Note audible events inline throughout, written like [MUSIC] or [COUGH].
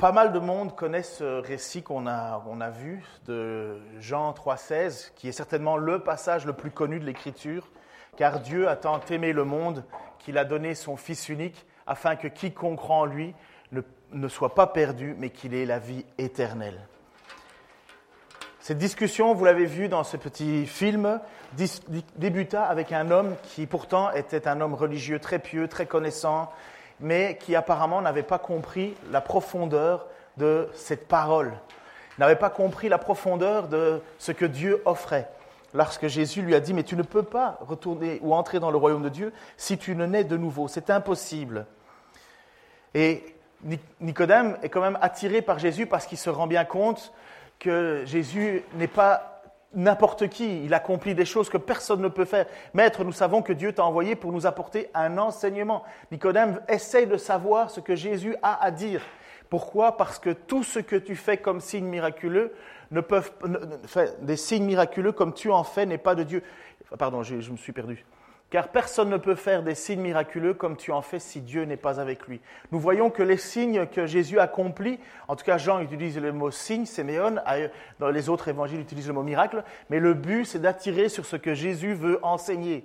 Pas mal de monde connaît ce récit qu'on a, a vu de Jean 3,16, qui est certainement le passage le plus connu de l'Écriture, car Dieu a tant aimé le monde qu'il a donné son Fils unique, afin que quiconque croit en lui ne, ne soit pas perdu, mais qu'il ait la vie éternelle. Cette discussion, vous l'avez vu dans ce petit film, débuta avec un homme qui pourtant était un homme religieux très pieux, très connaissant, mais qui apparemment n'avait pas compris la profondeur de cette parole, n'avait pas compris la profondeur de ce que Dieu offrait. Lorsque Jésus lui a dit, mais tu ne peux pas retourner ou entrer dans le royaume de Dieu si tu ne nais de nouveau, c'est impossible. Et Nicodème est quand même attiré par Jésus parce qu'il se rend bien compte que Jésus n'est pas n'importe qui. Il accomplit des choses que personne ne peut faire. Maître, nous savons que Dieu t'a envoyé pour nous apporter un enseignement. Nicodème essaye de savoir ce que Jésus a à dire. Pourquoi? Parce que tout ce que tu fais comme signe miraculeux, ne peuvent, des signes miraculeux comme tu en fais n'est pas de Dieu. Pardon, je me suis perdu car personne ne peut faire des signes miraculeux comme tu en fais si Dieu n'est pas avec lui. Nous voyons que les signes que Jésus accomplit, en tout cas Jean utilise le mot signe, séméon, dans les autres évangiles utilisent le mot miracle, mais le but c'est d'attirer sur ce que Jésus veut enseigner.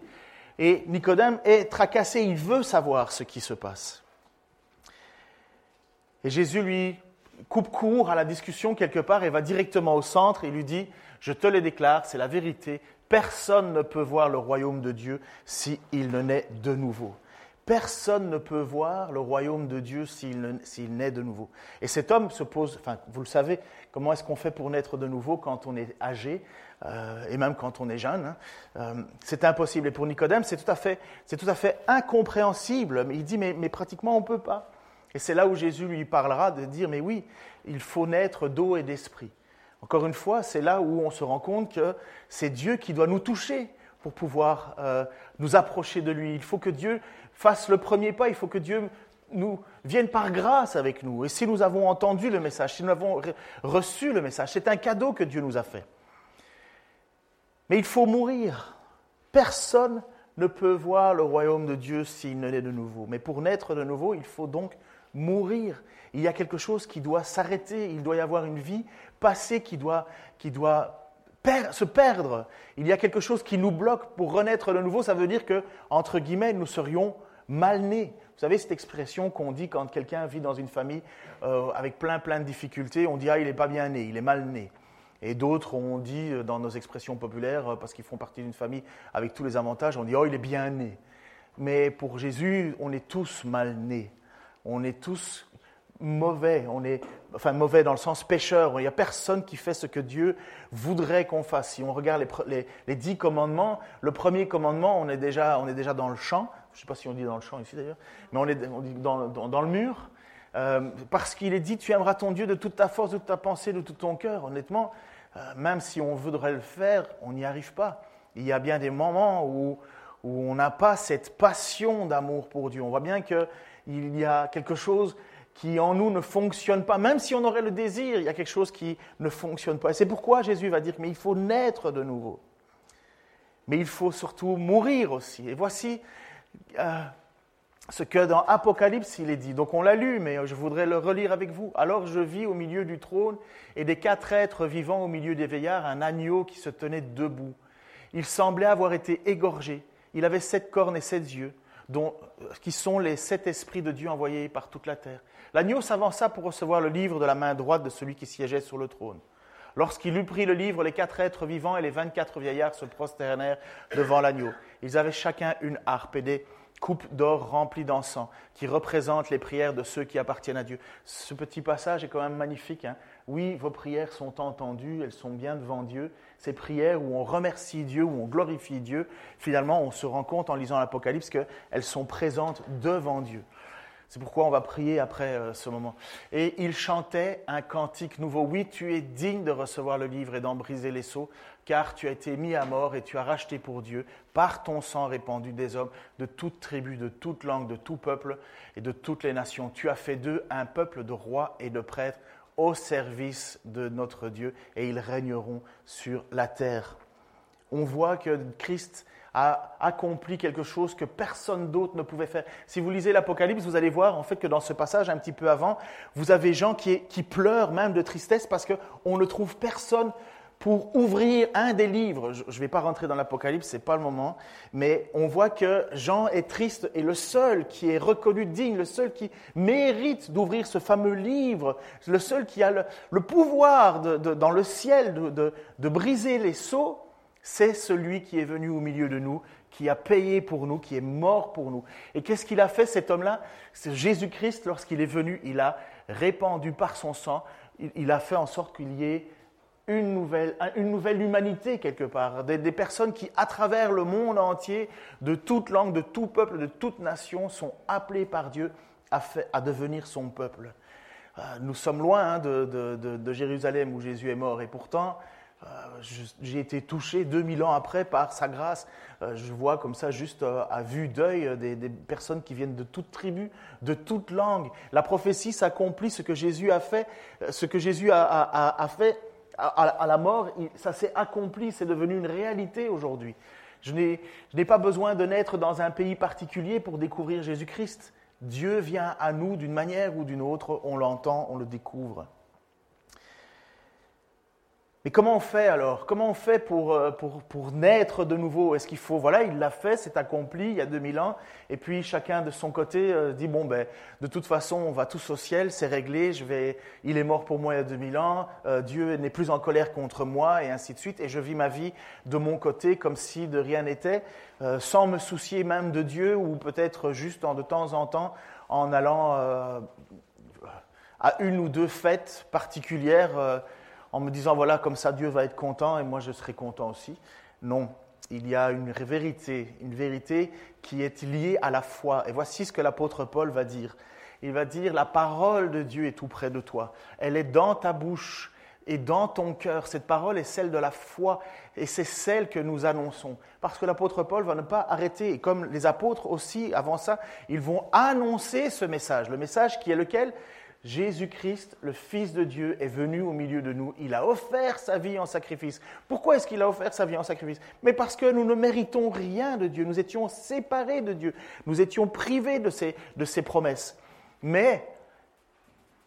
Et Nicodème est tracassé, il veut savoir ce qui se passe. Et Jésus lui coupe court à la discussion quelque part et va directement au centre et lui dit, je te le déclare, c'est la vérité, Personne ne peut voir le royaume de Dieu s'il ne naît de nouveau. Personne ne peut voir le royaume de Dieu s'il naît de nouveau. Et cet homme se pose, enfin, vous le savez, comment est-ce qu'on fait pour naître de nouveau quand on est âgé euh, et même quand on est jeune hein? euh, C'est impossible. Et pour Nicodème, c'est tout, à fait, tout à fait incompréhensible. Il dit, mais, mais pratiquement on ne peut pas. Et c'est là où Jésus lui parlera de dire, mais oui, il faut naître d'eau et d'esprit. Encore une fois, c'est là où on se rend compte que c'est Dieu qui doit nous toucher pour pouvoir euh, nous approcher de lui. Il faut que Dieu fasse le premier pas, il faut que Dieu nous vienne par grâce avec nous. Et si nous avons entendu le message, si nous avons reçu le message, c'est un cadeau que Dieu nous a fait. Mais il faut mourir. Personne ne peut voir le royaume de Dieu s'il ne naît de nouveau. Mais pour naître de nouveau, il faut donc mourir. Il y a quelque chose qui doit s'arrêter, il doit y avoir une vie passée qui doit, qui doit se perdre. Il y a quelque chose qui nous bloque pour renaître de nouveau. Ça veut dire que, entre guillemets, nous serions mal nés. Vous savez cette expression qu'on dit quand quelqu'un vit dans une famille euh, avec plein plein de difficultés, on dit ah il n'est pas bien né, il est mal né. Et d'autres on dit euh, dans nos expressions populaires euh, parce qu'ils font partie d'une famille avec tous les avantages, on dit oh il est bien né. Mais pour Jésus, on est tous mal nés on est tous mauvais, on est, enfin mauvais dans le sens pécheur. Il n'y a personne qui fait ce que Dieu voudrait qu'on fasse. Si on regarde les, dix commandements, le premier commandement, on est déjà, on est déjà dans le champ. Je ne sais pas si on dit dans le champ ici d'ailleurs, mais on est dit dans, le mur. Euh, parce qu'il est dit, tu aimeras ton Dieu de toute ta force, de toute ta pensée, de tout ton cœur. Honnêtement, euh, même si on voudrait le faire, on n'y arrive pas. Il y a bien des moments où, où on n'a pas cette passion d'amour pour Dieu. On voit bien que il y a quelque chose qui en nous ne fonctionne pas. Même si on aurait le désir, il y a quelque chose qui ne fonctionne pas. Et c'est pourquoi Jésus va dire, mais il faut naître de nouveau. Mais il faut surtout mourir aussi. Et voici euh, ce que dans Apocalypse il est dit. Donc on l'a lu, mais je voudrais le relire avec vous. Alors je vis au milieu du trône et des quatre êtres vivants au milieu des veillards un agneau qui se tenait debout. Il semblait avoir été égorgé. Il avait sept cornes et sept yeux dont, qui sont les sept esprits de Dieu envoyés par toute la terre. L'agneau s'avança pour recevoir le livre de la main droite de celui qui siégeait sur le trône. Lorsqu'il eut pris le livre, les quatre êtres vivants et les vingt-quatre vieillards se prosternèrent devant l'agneau. Ils avaient chacun une harpe et des coupes d'or remplies d'encens, qui représentent les prières de ceux qui appartiennent à Dieu. Ce petit passage est quand même magnifique. Hein. oui, vos prières sont entendues, elles sont bien devant Dieu, ces prières où on remercie Dieu, où on glorifie Dieu, finalement, on se rend compte en lisant l'Apocalypse qu'elles sont présentes devant Dieu. C'est pourquoi on va prier après euh, ce moment. Et il chantait un cantique nouveau. Oui, tu es digne de recevoir le livre et d'en briser les sceaux, car tu as été mis à mort et tu as racheté pour Dieu, par ton sang répandu des hommes, de toute tribu, de toute langue, de tout peuple et de toutes les nations. Tu as fait d'eux un peuple de rois et de prêtres au service de notre Dieu, et ils régneront sur la terre. On voit que Christ a accompli quelque chose que personne d'autre ne pouvait faire. Si vous lisez l'Apocalypse, vous allez voir en fait que dans ce passage un petit peu avant, vous avez gens qui, qui pleurent même de tristesse parce qu'on ne trouve personne pour ouvrir un des livres. Je ne vais pas rentrer dans l'Apocalypse, ce n'est pas le moment, mais on voit que Jean est triste et le seul qui est reconnu digne, le seul qui mérite d'ouvrir ce fameux livre, le seul qui a le, pouvoir dans le ciel de, briser les sceaux, c'est celui qui est venu au milieu de nous, qui a payé pour nous, qui est mort pour nous. Et qu'est-ce qu'il a fait cet homme-là? C'est Jésus-Christ, lorsqu'il est venu, il a répandu par son sang, il, a fait en sorte qu'il y ait une nouvelle, une nouvelle humanité quelque part, des, personnes qui, à travers le monde entier, de toute langue, de tout peuple, de toute nation, sont appelées par Dieu à, à devenir son peuple. Euh, nous sommes loin hein, de, de, Jérusalem où Jésus est mort, et pourtant, euh, j'ai été touché 2000 ans après par sa grâce. Euh, je vois comme ça, juste à vue d'œil, des, personnes qui viennent de toute tribu, de toute langue. La prophétie s'accomplit, ce que Jésus a fait, ce que Jésus a, fait à, la mort, ça s'est accompli, c'est devenu une réalité aujourd'hui. Je n'ai pas besoin de naître dans un pays particulier pour découvrir Jésus-Christ. Dieu vient à nous d'une manière ou d'une autre, on l'entend, on le découvre. Mais comment on fait alors? Comment on fait pour, euh, pour, pour naître de nouveau? Est-ce qu'il faut, voilà, il l'a fait, c'est accompli il y a 2000 ans, et puis chacun de son côté euh, dit, bon, ben, de toute façon, on va tous au ciel, c'est réglé, je vais, il est mort pour moi il y a 2000 ans, euh, Dieu n'est plus en colère contre moi, et ainsi de suite, et je vis ma vie de mon côté comme si de rien n'était, sans me soucier même de Dieu, ou peut-être juste de temps en temps en allant à une ou deux fêtes particulières en me disant, voilà, comme ça Dieu va être content et moi je serai content aussi. Non, il y a une vérité, une vérité qui est liée à la foi. Et voici ce que l'apôtre Paul va dire. Il va dire, la parole de Dieu est tout près de toi. Elle est dans ta bouche et dans ton cœur. Cette parole est celle de la foi et c'est celle que nous annonçons. Parce que l'apôtre Paul va ne pas arrêter, et comme les apôtres aussi, avant ça, ils vont annoncer ce message. Le message qui est lequel? Jésus-Christ, le Fils de Dieu, est venu au milieu de nous. Il a offert sa vie en sacrifice. Pourquoi est-ce qu'il a offert sa vie en sacrifice? Mais parce que nous ne méritons rien de Dieu. Nous étions séparés de Dieu. Nous étions privés de ses, de ses promesses. Mais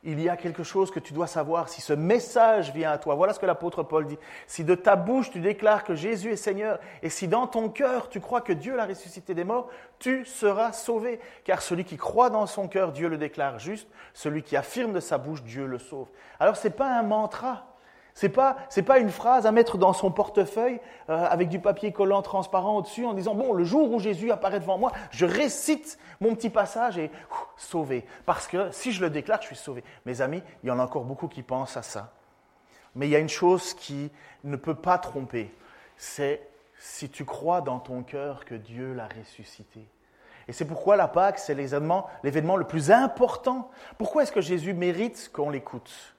il y a quelque chose que tu dois savoir si ce message vient à toi. Voilà ce que l'apôtre Paul dit. Si de ta bouche tu déclares que Jésus est Seigneur et si dans ton cœur tu crois que Dieu l'a ressuscité des morts, tu seras sauvé. Car celui qui croit dans son cœur, Dieu le déclare juste. Celui qui affirme de sa bouche, Dieu le sauve. Alors ce n'est pas un mantra. Ce n'est pas, pas, une phrase à mettre dans son portefeuille euh, avec du papier collant transparent au-dessus en disant, bon, le jour où Jésus apparaît devant moi, je récite mon petit passage et sauvé. Parce que si je le déclare, je suis sauvé. Mes amis, il y en a encore beaucoup qui pensent à ça. Mais il y a une chose qui ne peut pas tromper, c'est si tu crois dans ton cœur que Dieu l'a ressuscité. Et c'est pourquoi la Pâque, c'est l'événement le plus important. Pourquoi est-ce que Jésus mérite qu'on l'écoute?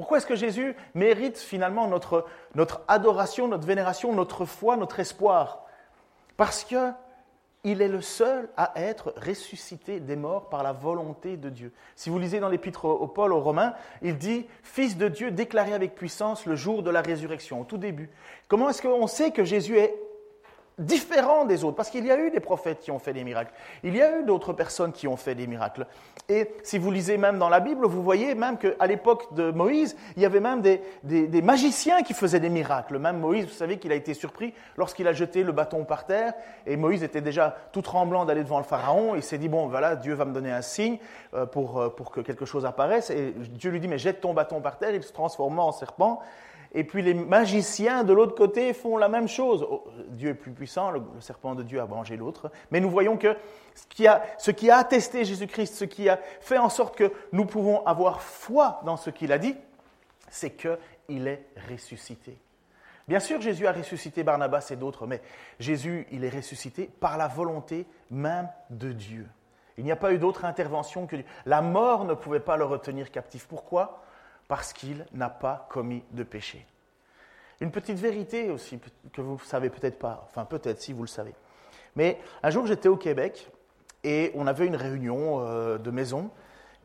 Pourquoi est-ce que Jésus mérite finalement notre, notre adoration, notre vénération, notre foi, notre espoir? Parce que il est le seul à être ressuscité des morts par la volonté de Dieu. Si vous lisez dans l'épître au Paul aux Romains, il dit Fils de Dieu déclaré avec puissance le jour de la résurrection, au tout début. Comment est-ce qu'on sait que Jésus est différent des autres, parce qu'il y a eu des prophètes qui ont fait des miracles, il y a eu d'autres personnes qui ont fait des miracles. Et si vous lisez même dans la Bible, vous voyez même qu'à l'époque de Moïse, il y avait même des, des, magiciens qui faisaient des miracles. Même Moïse, vous savez qu'il a été surpris lorsqu'il a jeté le bâton par terre, et Moïse était déjà tout tremblant d'aller devant le Pharaon, il s'est dit, bon voilà, Dieu va me donner un signe euh, pour, euh, pour que quelque chose apparaisse, et Dieu lui dit, mais jette ton bâton par terre, il se transforma en serpent, et puis les magiciens de l'autre côté font la même chose. Oh, Dieu est plus puissant, le, serpent de Dieu a mangé l'autre. Mais nous voyons que ce qui, a, ce qui a attesté Jésus-Christ, ce qui a fait en sorte que nous pouvons avoir foi dans ce qu'il a dit, c'est qu'il est ressuscité. Bien sûr, Jésus a ressuscité Barnabas et d'autres, mais Jésus, il est ressuscité par la volonté même de Dieu. Il n'y a pas eu d'autre intervention que Dieu. La mort ne pouvait pas le retenir captif. Pourquoi? Parce qu'il n'a pas commis de péché. Une petite vérité aussi que vous ne savez peut-être pas, enfin peut-être si vous le savez. Mais un jour j'étais au Québec et on avait une réunion euh, de maison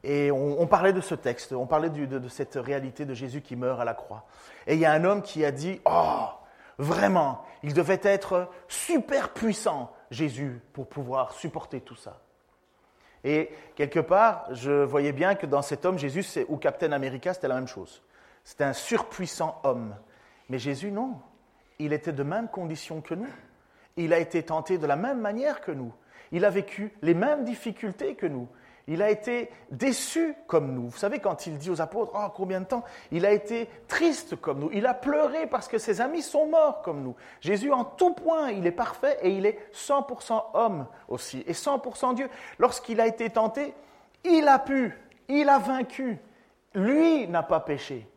et on, parlait de ce texte, on parlait de, cette réalité de Jésus qui meurt à la croix. Et il y a un homme qui a dit, oh, vraiment, il devait être super puissant, Jésus, pour pouvoir supporter tout ça. Et quelque part, je voyais bien que dans cet homme, Jésus ou Captain America, c'était la même chose. C'était un surpuissant homme. Mais Jésus, non. Il était de même condition que nous. Il a été tenté de la même manière que nous. Il a vécu les mêmes difficultés que nous. Il a été déçu comme nous. Vous savez, quand il dit aux apôtres, oh, combien de temps Il a été triste comme nous. Il a pleuré parce que ses amis sont morts comme nous. Jésus, en tout point, il est parfait et il est 100% homme aussi, et 100% Dieu. Lorsqu'il a été tenté, il a pu, il a vaincu. Lui n'a pas péché.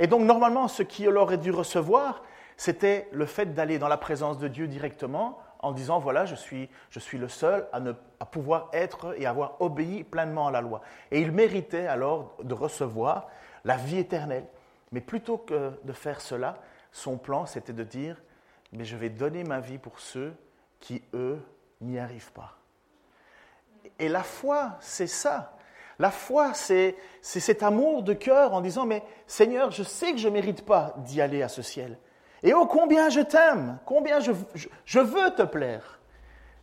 Et donc, normalement, ce qu'il aurait dû recevoir, c'était le fait d'aller dans la présence de Dieu directement en disant, voilà, je suis, je suis le seul à, ne, à pouvoir être et avoir obéi pleinement à la loi. Et il méritait alors de recevoir la vie éternelle. Mais plutôt que de faire cela, son plan, c'était de dire, mais je vais donner ma vie pour ceux qui, eux, n'y arrivent pas. Et la foi, c'est ça. La foi, c'est cet amour de cœur en disant, mais Seigneur, je sais que je ne mérite pas d'y aller à ce ciel. Et oh, combien je t'aime, combien je, veux te plaire,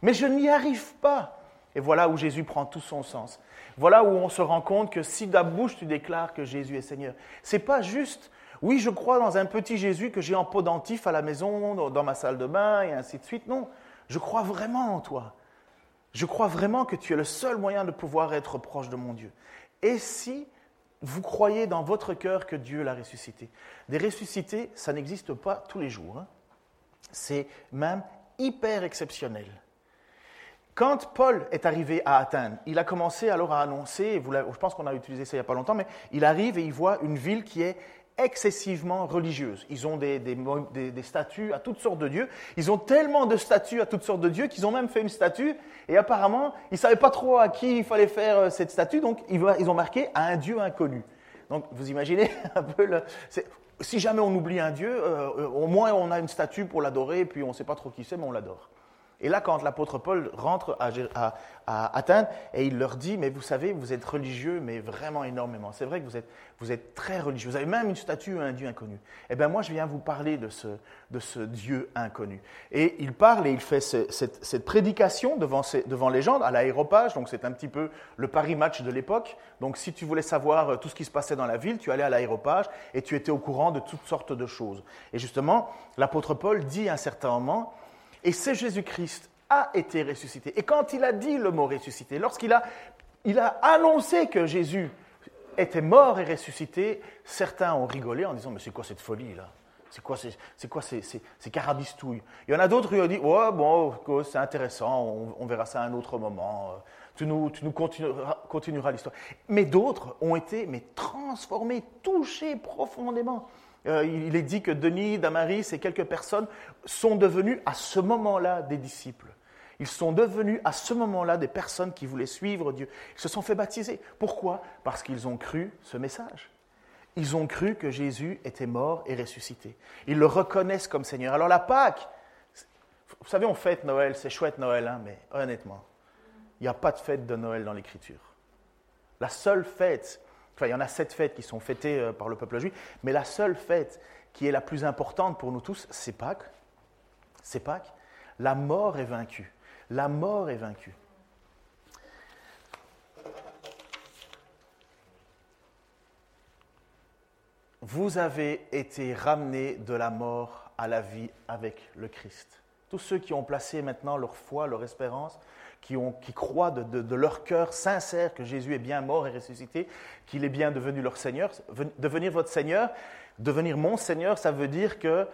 mais je n'y arrive pas. Et voilà où Jésus prend tout son sens. Voilà où on se rend compte que si de bouche tu déclares que Jésus est Seigneur, c'est pas juste. Oui, je crois dans un petit Jésus que j'ai en pot dentif à la maison, dans ma salle de bain et ainsi de suite. Non, je crois vraiment en toi. Je crois vraiment que tu es le seul moyen de pouvoir être proche de mon Dieu. Et si vous croyez dans votre cœur que Dieu l'a ressuscité. Des ressuscités, ça n'existe pas tous les jours. Hein. C'est même hyper exceptionnel. Quand Paul est arrivé à Athènes, il a commencé alors à annoncer, je pense qu'on a utilisé ça il n'y a pas longtemps, mais il arrive et il voit une ville qui est excessivement religieuse. Ils ont des, des, statues à toutes sortes de dieux. Ils ont tellement de statues à toutes sortes de dieux qu'ils ont même fait une statue. Et apparemment, ils ne savaient pas trop à qui il fallait faire euh, cette statue, donc ils, ont marqué à un dieu inconnu. Donc vous imaginez [LAUGHS] un peu le... Si jamais on oublie un dieu, euh, euh, au moins on a une statue pour l'adorer, puis on ne sait pas trop qui c'est, mais on l'adore. Et là, quand l'apôtre Paul rentre à, Athènes et il leur dit, mais vous savez, vous êtes religieux, mais vraiment énormément. C'est vrai que vous êtes, vous êtes très religieux. Vous avez même une statue à un Dieu inconnu. Eh bien, moi, je viens vous parler de ce, de ce Dieu inconnu. Et il parle et il fait cette, prédication devant, devant les gens à l'aéropage. Donc, c'est un petit peu le Paris Match de l'époque. Donc, si tu voulais savoir tout ce qui se passait dans la ville, tu allais à l'aéropage et tu étais au courant de toutes sortes de choses. Et justement, l'apôtre Paul dit à un certain moment, et c'est Jésus-Christ a été ressuscité. Et quand il a dit le mot ressuscité, lorsqu'il a, il a annoncé que Jésus était mort et ressuscité, certains ont rigolé en disant Mais c'est quoi cette folie là? C'est quoi, c'est, quoi ces, ces, carabistouilles? Il y en a d'autres qui ont dit Ouais, bon, c'est intéressant, on, verra ça à un autre moment, tu nous, tu nous continueras, continueras l'histoire. Mais d'autres ont été mais transformés, touchés profondément. Euh, il est dit que Denis, Damaris et quelques personnes sont devenus à ce moment-là des disciples. Ils sont devenus à ce moment-là des personnes qui voulaient suivre Dieu. Ils se sont fait baptiser. Pourquoi? Parce qu'ils ont cru ce message. Ils ont cru que Jésus était mort et ressuscité. Ils le reconnaissent comme Seigneur. Alors la Pâque, vous savez, on fête Noël, c'est chouette Noël, hein, mais honnêtement, il n'y a pas de fête de Noël dans l'Écriture. La seule fête Enfin, il y en a sept fêtes qui sont fêtées euh, par le peuple juif, mais la seule fête qui est la plus importante pour nous tous, c'est Pâques. C'est Pâques. La mort est vaincue. La mort est vaincue. Vous avez été ramenés de la mort à la vie avec le Christ. Tous ceux qui ont placé maintenant leur foi, leur espérance qui, croient de, leur cœur sincère que Jésus est bien mort et ressuscité, qu'il est bien devenu leur Seigneur. Devenir votre Seigneur, devenir mon Seigneur, ça veut dire que...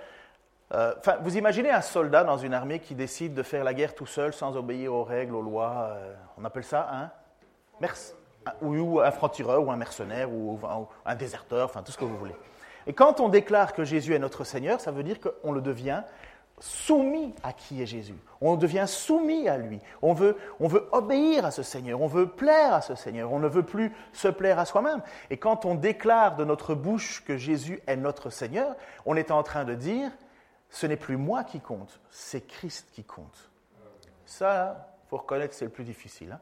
Euh, vous imaginez un soldat dans une armée qui décide de faire la guerre tout seul sans obéir aux règles, aux lois. Euh, on appelle ça un ou un franc-tireur, ou un mercenaire, ou un déserteur, enfin tout ce que vous voulez. Et quand on déclare que Jésus est notre Seigneur, ça veut dire qu'on le devient soumis à qui est Jésus. On devient soumis à lui. On veut, on veut obéir à ce Seigneur. On veut plaire à ce Seigneur. On ne veut plus se plaire à soi-même. Et quand on déclare de notre bouche que Jésus est notre Seigneur, on est en train de dire, ce n'est plus moi qui compte, c'est Christ qui compte. Ça, il faut reconnaître, c'est le plus difficile. Hein.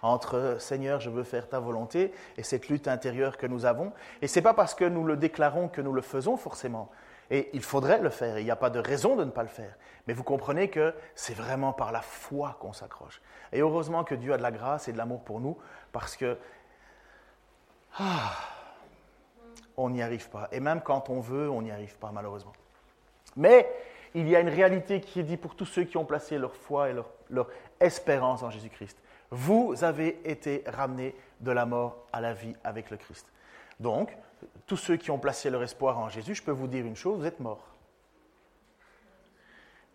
entre Seigneur, je veux faire ta volonté et cette lutte intérieure que nous avons. Et ce n'est pas parce que nous le déclarons que nous le faisons forcément. Et il faudrait le faire, il n'y a pas de raison de ne pas le faire. Mais vous comprenez que c'est vraiment par la foi qu'on s'accroche. Et heureusement que Dieu a de la grâce et de l'amour pour nous, parce que ah, on n'y arrive pas. Et même quand on veut, on n'y arrive pas, malheureusement. Mais il y a une réalité qui est dit pour tous ceux qui ont placé leur foi et leur espérance en Jésus-Christ. Vous avez été ramenés de la mort à la vie avec le Christ. Donc, tous ceux qui ont placé leur espoir en Jésus, je peux vous dire une chose, vous êtes morts.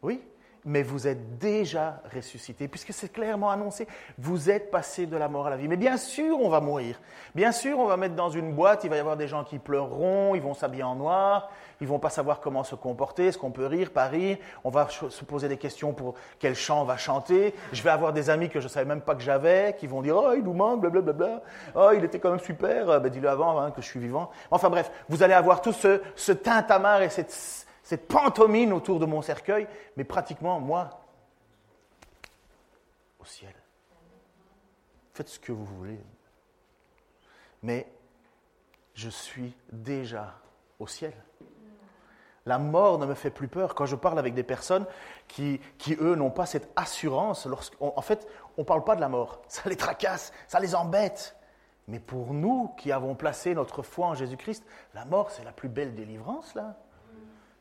Oui, mais vous êtes déjà ressuscité, puisque c'est clairement annoncé, vous êtes passé de la mort à la vie. Mais bien sûr, on va mourir. Bien sûr, on va mettre dans une boîte, il va y avoir des gens qui pleureront, ils vont s'habiller en noir, ils vont pas savoir comment se comporter, est-ce qu'on peut rire, pas rire, on va se poser des questions pour quel chant on va chanter. Je vais avoir des amis que je savais même pas que j'avais, qui vont dire, oh, il nous manque, blablabla, oh, il était quand même super, ben, dis-le avant hein, que je suis vivant. Enfin bref, vous allez avoir tout ce, ce et cette cette pantomime autour de mon cercueil, mais pratiquement, moi, au ciel. Faites ce que vous voulez. Mais je suis déjà au ciel. La mort ne me fait plus peur. Quand je parle avec des personnes qui, eux, n'ont pas cette assurance, en fait, on ne parle pas de la mort. [LAUGHS] Ça les tracasse, ça les embête. Mais pour nous qui avons placé notre foi en Jésus-Christ, la mort, c'est la plus belle délivrance, là.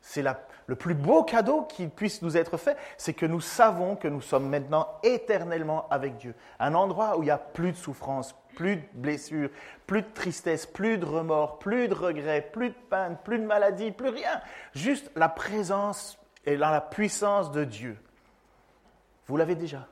C'est le plus beau cadeau qui puisse nous être fait, c'est que nous savons que nous sommes maintenant éternellement avec Dieu. Un endroit où il n'y a plus de souffrance, plus de blessures, plus de tristesse, plus de remords, plus de regrets, plus de peine, plus de maladie, plus rien. Juste la présence et la puissance de Dieu. Vous l'avez déjà.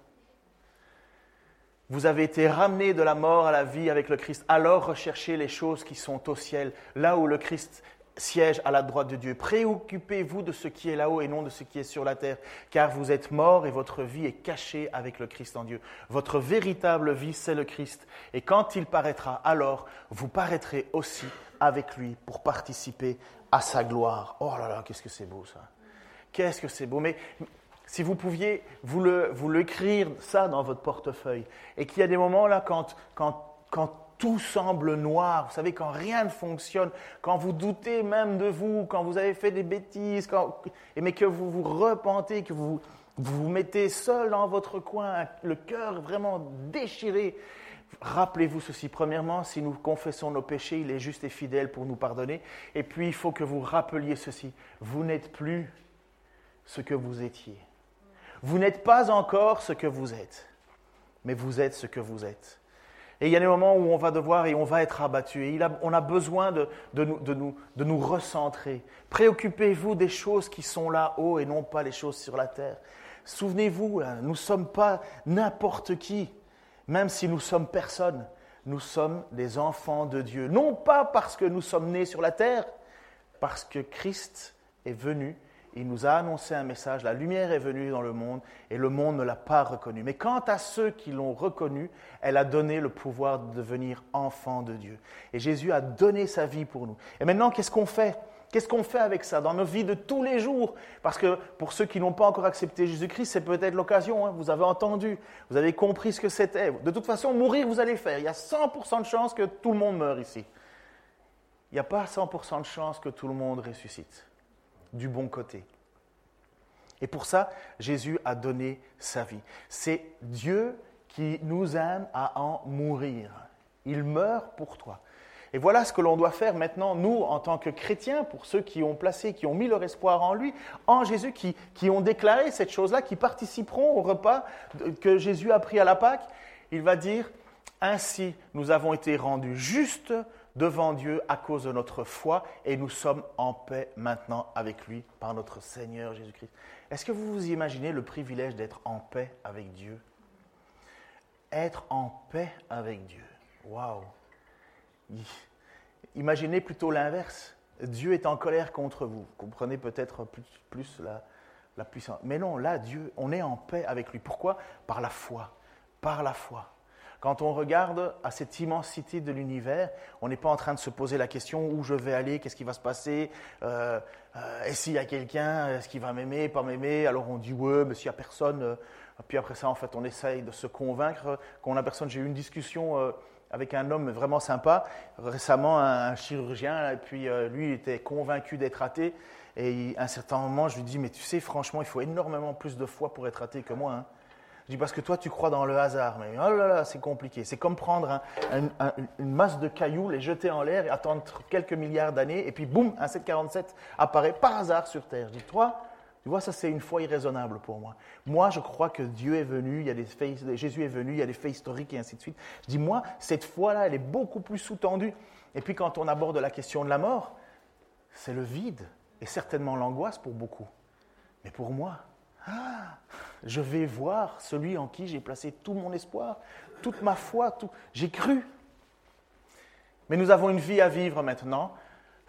Vous avez été ramené de la mort à la vie avec le Christ. Alors recherchez les choses qui sont au ciel, là où le Christ siège à la droite de Dieu. Préoccupez-vous de ce qui est là-haut et non de ce qui est sur la terre, car vous êtes morts et votre vie est cachée avec le Christ en Dieu. Votre véritable vie, c'est le Christ. Et quand il paraîtra, alors vous paraîtrez aussi avec lui pour participer à sa gloire. Oh là là, qu'est-ce que c'est beau ça. Qu'est-ce que c'est beau. Mais si vous pouviez vous, le, vous l'écrire ça dans votre portefeuille, et qu'il y a des moments là quand, quand, quand tout semble noir, vous savez, quand rien ne fonctionne, quand vous doutez même de vous, quand vous avez fait des bêtises, mais que vous vous repentez, que vous vous, mettez seul dans votre coin, le cœur vraiment déchiré, rappelez-vous ceci. Premièrement, si nous confessons nos péchés, il est juste et fidèle pour nous pardonner. Et puis, il faut que vous rappeliez ceci. Vous n'êtes plus ce que vous étiez. Vous n'êtes pas encore ce que vous êtes, mais vous êtes ce que vous êtes. Et il y a des moments où on va devoir et on va être abattu. Et on a besoin de, nous, de nous recentrer. Préoccupez-vous des choses qui sont là-haut et non pas les choses sur la terre. Souvenez-vous, hein, nous ne sommes pas n'importe qui, même si nous sommes personne. Nous sommes des enfants de Dieu. Non pas parce que nous sommes nés sur la terre, parce que Christ est venu il nous a annoncé un message, la lumière est venue dans le monde et le monde ne l'a pas reconnu. Mais quant à ceux qui l'ont reconnu, elle a donné le pouvoir de devenir enfants de Dieu. Et Jésus a donné sa vie pour nous. Et maintenant, qu'est-ce qu'on fait? Qu'est-ce qu'on fait avec ça dans nos vies de tous les jours? Parce que pour ceux qui n'ont pas encore accepté Jésus-Christ, c'est peut-être l'occasion. Hein. Vous avez entendu, vous avez compris ce que c'était. De toute façon, mourir, vous allez faire. Il y a 100% de chances que tout le monde meure ici. Il n'y a pas 100% de chances que tout le monde ressuscite du bon côté. Et pour ça, Jésus a donné sa vie. C'est Dieu qui nous aime à en mourir. Il meurt pour toi. Et voilà ce que l'on doit faire maintenant, nous, en tant que chrétiens, pour ceux qui ont placé, qui ont mis leur espoir en lui, en Jésus, qui, qui ont déclaré cette chose-là, qui participeront au repas que Jésus a pris à la Pâque. Il va dire, ainsi nous avons été rendus justes devant Dieu à cause de notre foi et nous sommes en paix maintenant avec lui par notre Seigneur Jésus-Christ. Est-ce que vous vous imaginez le privilège d'être en paix avec Dieu? Être en paix avec Dieu. Waouh Imaginez plutôt l'inverse. Dieu est en colère contre vous. Vous comprenez peut-être plus, la, la puissance. Mais non, là, Dieu, on est en paix avec lui. Pourquoi? Par la foi. Par la foi. Quand on regarde à cette immensité de l'univers, on n'est pas en train de se poser la question où je vais aller, qu'est-ce qui va se passer, euh, euh, et s'il y a quelqu'un, est-ce qu'il va m'aimer, pas m'aimer Alors on dit ouais, mais s'il n'y a personne. Euh, puis après ça, en fait, on essaye de se convaincre qu'on a personne. J'ai eu une discussion avec un homme vraiment sympa, récemment un chirurgien, et puis lui il était convaincu d'être athée. Et à un certain moment, je lui dis, mais tu sais, franchement, il faut énormément plus de foi pour être athée que moi. Hein. Je dis, parce que toi, tu crois dans le hasard. Mais oh là là, c'est compliqué. C'est comme prendre une masse de cailloux, les jeter en l'air et attendre quelques milliards d'années, et puis boum, un 747 apparaît par hasard sur Terre. Je dis, toi, tu vois, ça c'est une foi irraisonnable pour moi. Moi, je crois que Dieu est venu, il y a des faits, Jésus est venu, il y a des faits historiques et ainsi de suite. Je dis, moi, cette foi-là, elle est beaucoup plus sous-tendue. Et puis quand on aborde la question de la mort, c'est le vide et certainement l'angoisse pour beaucoup. Mais pour moi, ah, je vais voir celui en qui j'ai placé tout mon espoir, toute ma foi, tout. J'ai cru. Mais nous avons une vie à vivre maintenant.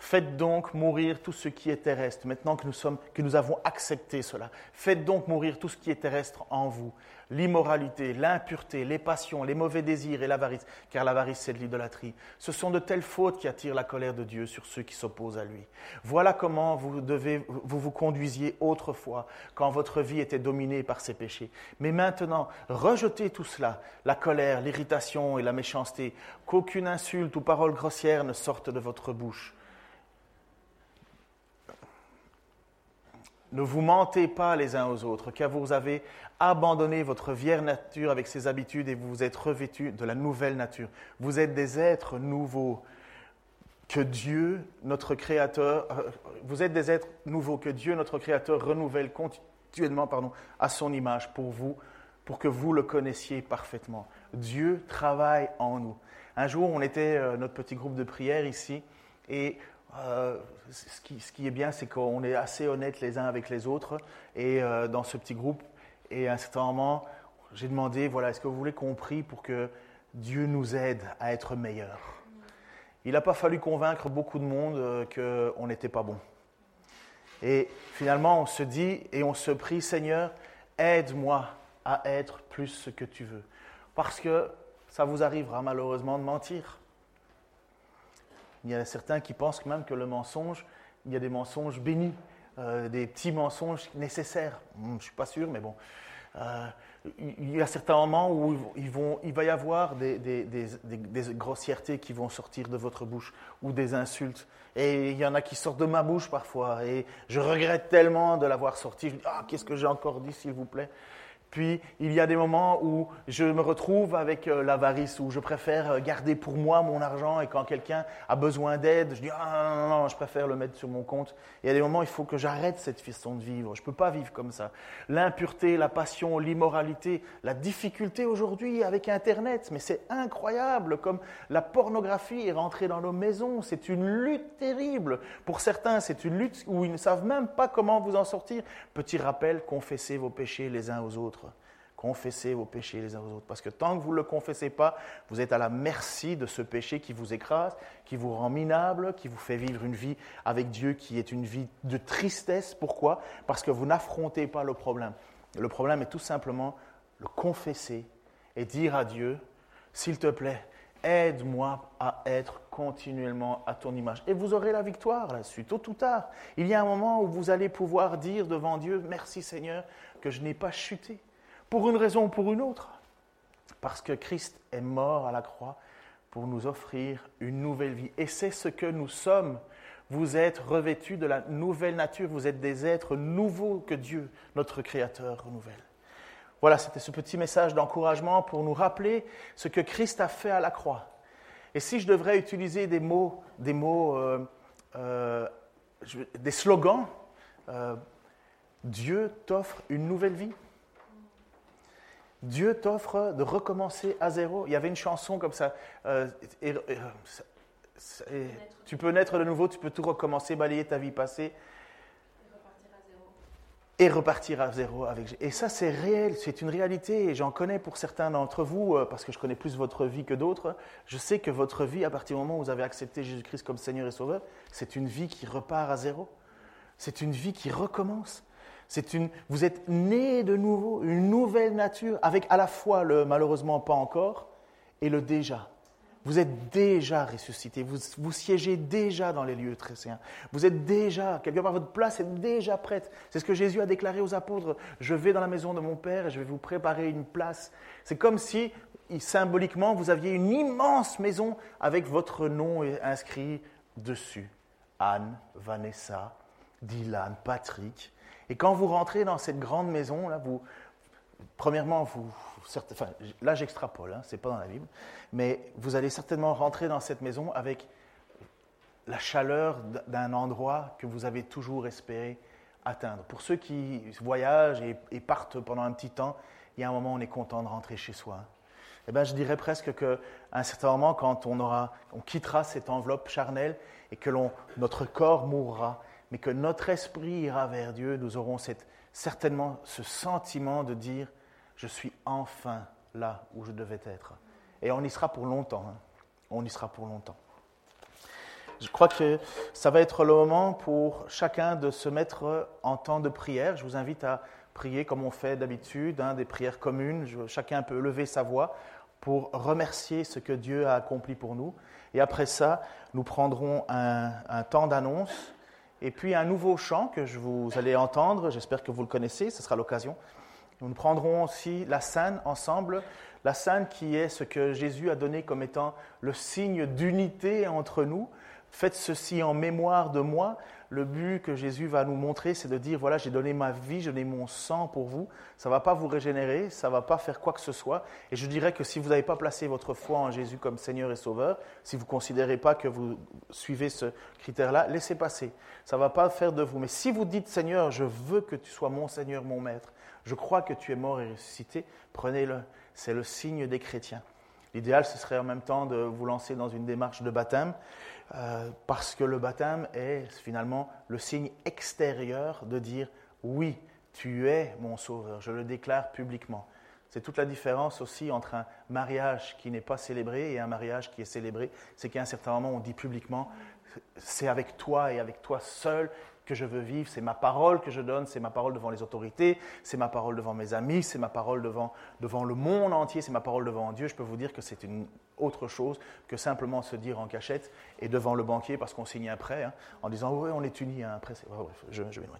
Faites donc mourir tout ce qui est terrestre, maintenant que nous, sommes, que nous avons accepté cela. Faites donc mourir tout ce qui est terrestre en vous. L'immoralité, l'impureté, les passions, les mauvais désirs et l'avarice, car l'avarice c'est de l'idolâtrie. Ce sont de telles fautes qui attirent la colère de Dieu sur ceux qui s'opposent à lui. Voilà comment vous, devez, vous vous conduisiez autrefois, quand votre vie était dominée par ces péchés. Mais maintenant, rejetez tout cela, la colère, l'irritation et la méchanceté, qu'aucune insulte ou parole grossière ne sorte de votre bouche Ne vous mentez pas les uns aux autres, car vous avez abandonné votre vieille nature avec ses habitudes et vous vous êtes revêtus de la nouvelle nature. Vous êtes des êtres nouveaux que Dieu, notre Créateur, euh, vous êtes des êtres nouveaux que Dieu, notre Créateur, renouvelle continuellement pardon, à son image pour vous, pour que vous le connaissiez parfaitement. Dieu travaille en nous. Un jour, on était euh, notre petit groupe de prière ici et euh, ce, qui, est bien, c'est qu'on est assez honnête les uns avec les autres. Et euh, dans ce petit groupe, et à un certain moment, j'ai demandé, voilà, est-ce que vous voulez qu'on prie pour que Dieu nous aide à être meilleurs? Il n'a pas fallu convaincre beaucoup de monde euh, qu'on n'était pas bon. Et finalement, on se dit et on se prie, Seigneur, aide-moi à être plus ce que tu veux. Parce que ça vous arrivera malheureusement de mentir. Il y en a certains qui pensent même que le mensonge, il y a des mensonges bénis, euh, des petits mensonges nécessaires. Hmm, je ne suis pas sûr, mais bon. Euh, il y a certains moments où il va y avoir des, grossièretés qui vont sortir de votre bouche ou des insultes. Et il y en a qui sortent de ma bouche parfois. Et je regrette tellement de l'avoir sorti. Je dis, ah, qu'est-ce que j'ai encore dit, s'il vous plaît? Puis il y a des moments où je me retrouve avec euh, l'avarice, où je préfère euh, garder pour moi mon argent et quand quelqu'un a besoin d'aide, je dis ah non, non, non, je préfère le mettre sur mon compte. Il y a des moments où il faut que j'arrête cette façon de vivre. Je ne peux pas vivre comme ça. L'impureté, la passion, l'immoralité, la difficulté aujourd'hui avec Internet, mais c'est incroyable comme la pornographie est rentrée dans nos maisons. C'est une lutte terrible. Pour certains, c'est une lutte où ils ne savent même pas comment vous en sortir. Petit rappel, confessez vos péchés les uns aux autres. Confessez vos péchés les uns aux autres. Parce que tant que vous ne le confessez pas, vous êtes à la merci de ce péché qui vous écrase, qui vous rend minable, qui vous fait vivre une vie avec Dieu qui est une vie de tristesse. Pourquoi? Parce que vous n'affrontez pas le problème. Le problème est tout simplement le confesser et dire à Dieu, s'il te plaît, aide-moi à être continuellement à ton image. Et vous aurez la victoire là-dessus, tôt ou tard. Il y a un moment où vous allez pouvoir dire devant Dieu, merci Seigneur, que je n'ai pas chuté pour une raison ou pour une autre. Parce que Christ est mort à la croix pour nous offrir une nouvelle vie. Et c'est ce que nous sommes. Vous êtes revêtus de la nouvelle nature, vous êtes des êtres nouveaux que Dieu, notre Créateur, renouvelle. Voilà, c'était ce petit message d'encouragement pour nous rappeler ce que Christ a fait à la croix. Et si je devrais utiliser des mots, des mots, euh, euh, des slogans, euh, Dieu t'offre une nouvelle vie. Dieu t'offre de recommencer à zéro. Il y avait une chanson comme ça. Euh, euh, tu peux naître de nouveau, tu peux tout recommencer, balayer ta vie passée. Et repartir à zéro avec. Et ça, c'est réel, c'est une réalité. Et j'en connais pour certains d'entre vous, euh, parce que je connais plus votre vie que d'autres. Je sais que votre vie, à partir du moment où vous avez accepté Jésus-Christ comme Seigneur et Sauveur, c'est une vie qui repart à zéro. C'est une vie qui recommence. Une, vous êtes né de nouveau, une nouvelle nature, avec à la fois le malheureusement pas encore et le déjà. Vous êtes déjà ressuscité, vous, vous siégez déjà dans les lieux très saints. Vous êtes déjà, quelque part, votre place est déjà prête. C'est ce que Jésus a déclaré aux apôtres. Je vais dans la maison de mon Père et je vais vous préparer une place. C'est comme si, symboliquement, vous aviez une immense maison avec votre nom inscrit dessus. Anne, Vanessa, Dylan, Patrick. Et quand vous rentrez dans cette grande maison, là, vous, premièrement, vous, enfin, là j'extrapole, hein, ce n'est pas dans la Bible, mais vous allez certainement rentrer dans cette maison avec la chaleur d'un endroit que vous avez toujours espéré atteindre. Pour ceux qui voyagent et, partent pendant un petit temps, il y a un moment où on est content de rentrer chez soi. Eh bien, je dirais presque qu'à un certain moment, quand on, aura, on quittera cette enveloppe charnelle et que notre corps mourra, mais que notre esprit ira vers Dieu, nous aurons certainement ce sentiment de dire, je suis enfin là où je devais être. Et on y sera pour longtemps. Hein. On y sera pour longtemps. Je crois que ça va être le moment pour chacun de se mettre en temps de prière. Je vous invite à prier comme on fait d'habitude, hein, des prières communes. chacun peut lever sa voix pour remercier ce que Dieu a accompli pour nous. Et après ça, nous prendrons un temps d'annonce et puis un nouveau chant que je vous allez entendre. J'espère que vous le connaissez, ce sera l'occasion. Nous prendrons aussi la scène ensemble, la scène qui est ce que Jésus a donné comme étant le signe d'unité entre nous. Faites ceci en mémoire de moi. Le but que Jésus va nous montrer, c'est de dire, voilà, j'ai donné ma vie, je donné mon sang pour vous. Ça ne va pas vous régénérer, ça ne va pas faire quoi que ce soit. Et je dirais que si vous n'avez pas placé votre foi en Jésus comme Seigneur et Sauveur, si vous ne considérez pas que vous suivez ce critère-là, laissez passer. Ça ne va pas faire de vous. Mais si vous dites, Seigneur, je veux que tu sois mon Seigneur, mon Maître, je crois que tu es mort et ressuscité, prenez-le. C'est le signe des chrétiens. L'idéal, ce serait en même temps de vous lancer dans une démarche de baptême, euh, parce que le baptême est finalement le signe extérieur de dire oui, tu es mon sauveur, je le déclare publiquement. C'est toute la différence aussi entre un mariage qui n'est pas célébré et un mariage qui est célébré. C'est qu'à un certain moment, on dit publiquement, c'est avec toi et avec toi seul que je veux vivre, c'est ma parole que je donne, c'est ma parole devant les autorités, c'est ma parole devant mes amis, c'est ma parole devant, devant le monde entier, c'est ma parole devant Dieu. Je peux vous dire que c'est une autre chose que simplement se dire en cachette et devant le banquier parce qu'on signe un prêt hein, en disant oui, on est unis, un prêt. bref, je, je loin.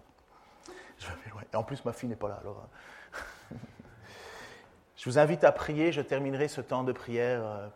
Je loin. Et en plus, ma fille n'est pas là. Alors, hein. [LAUGHS] je vous invite à prier. Je terminerai ce temps de prière euh,